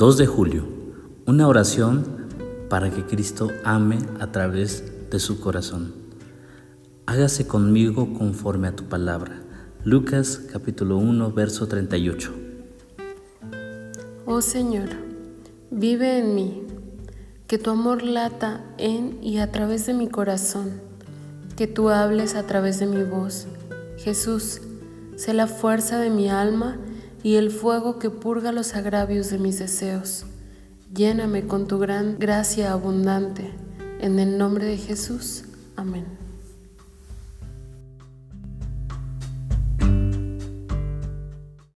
2 de julio. Una oración para que Cristo ame a través de su corazón. Hágase conmigo conforme a tu palabra. Lucas capítulo 1, verso 38. Oh Señor, vive en mí, que tu amor lata en y a través de mi corazón, que tú hables a través de mi voz. Jesús, sé la fuerza de mi alma y el fuego que purga los agravios de mis deseos. Lléname con tu gran gracia abundante. En el nombre de Jesús. Amén.